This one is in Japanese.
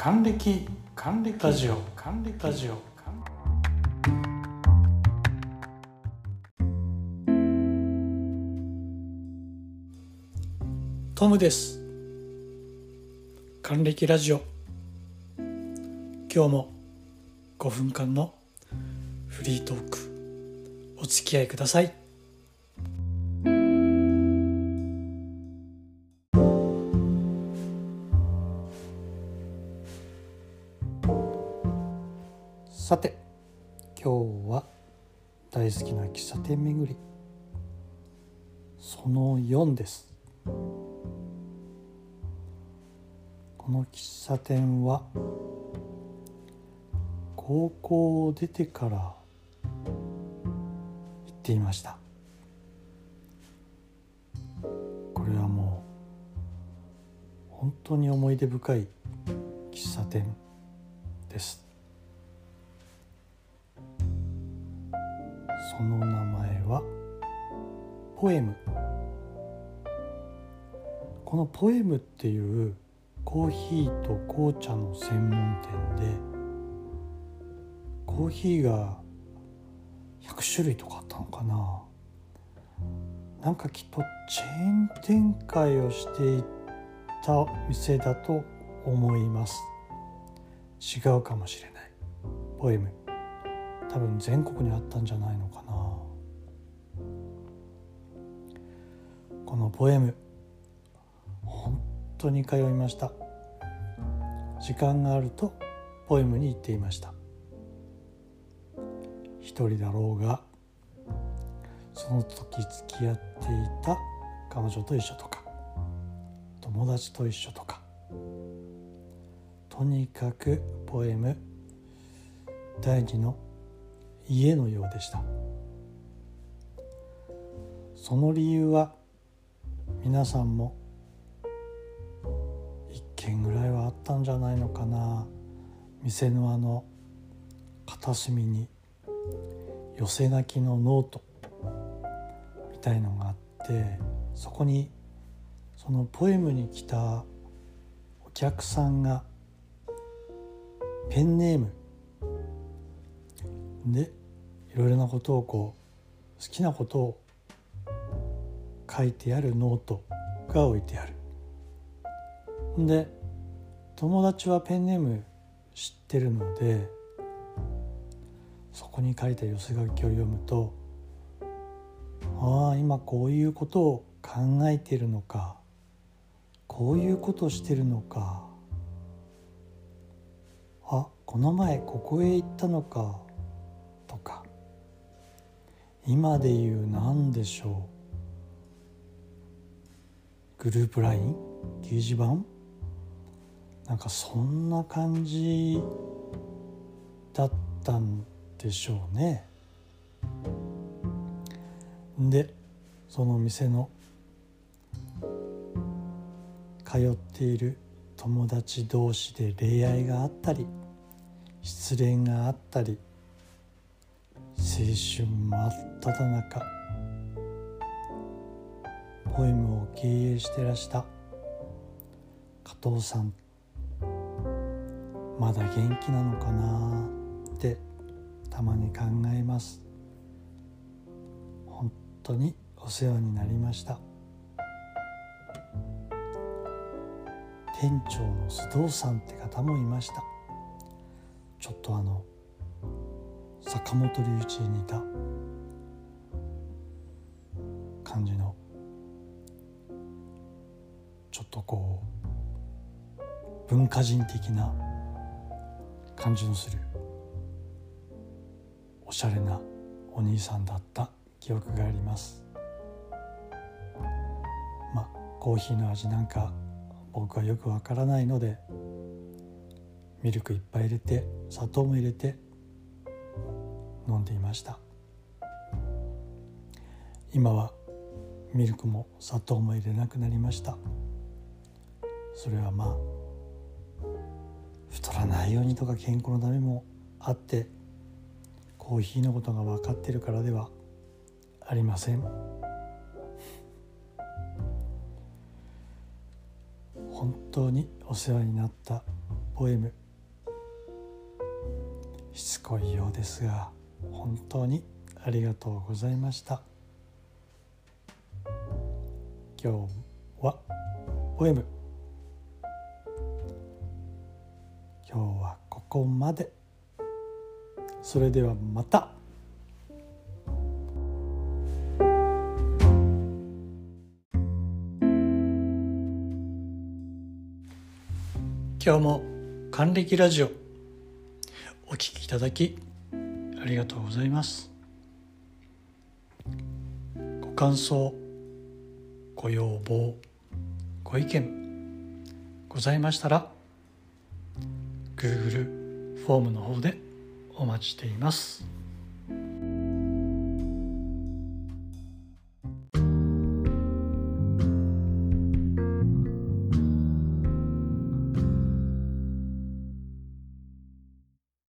還暦還暦。ラジオ。還暦。ラジオ。トムです。還暦ラジオ。今日も5分間のフリートークお付き合いくださいさて今日は大好きな喫茶店巡り。その4です。この喫茶店は高校を出てから行っていました。これはもう本当に思い出深い喫茶店です。その名前はポエム。このポエムっていうコーヒーと紅茶の専門店でコーヒーが100種類とかあったのかな。なんかきっとチェーン展開をしていた店だと思います。違うかもしれない。ポエム。多分全国にあったんじゃないのかな。このポエム本当に通いました。時間があるとポエムに行っていました。一人だろうがその時付き合っていた彼女と一緒とか友達と一緒とか。とにかくポエム第二の家のようでした。その理由は皆さんも一軒ぐらいはあったんじゃないのかな。店のあの片隅に寄せ書きのノートみたいのがあってそこにそのポエムに来たお客さんがペンネームでいろいろなことをこう好きなことを書いてあるノートが置いてある。で友達はペンネーム知ってるのでそこに書いた寄せ書きを読むとああ今こういうことを考えてるのかこういうことをしてるのかあこの前ここへ行ったのかとか。今で言う何でしょう？グループ LINE 掲示板？なんかそんな感じだったんでしょうね。でその店の通っている友達同士で恋愛があったり失恋があったり青春真っ只中。ポエムを経営してらした。加藤さん。まだ元気なのかなってたまに考えます。本当にお世話になりました。店長の須藤さんって方もいました。ちょっとあの坂本龍一に似た感じのちょっとこう文化人的な感じのするおしゃれなお兄さんだった記憶があります。まあコーヒーの味なんか僕はよくわからないのでミルクいっぱい入れて砂糖も入れて飲んでいました。今はミルクも砂糖も入れなくなりました。それはまあ太らないようにとか健康のためもあってコーヒーのことが分かってるからではありません。本当にお世話になったポエムしつこいようですが本当にありがとうございました。今日はポエム。今日はここまで。それではまた。今日も還暦ラジオ。お聞きいただきありがとうございますご感想ご要望ご意見ございましたら Google フォームの方でお待ちしています。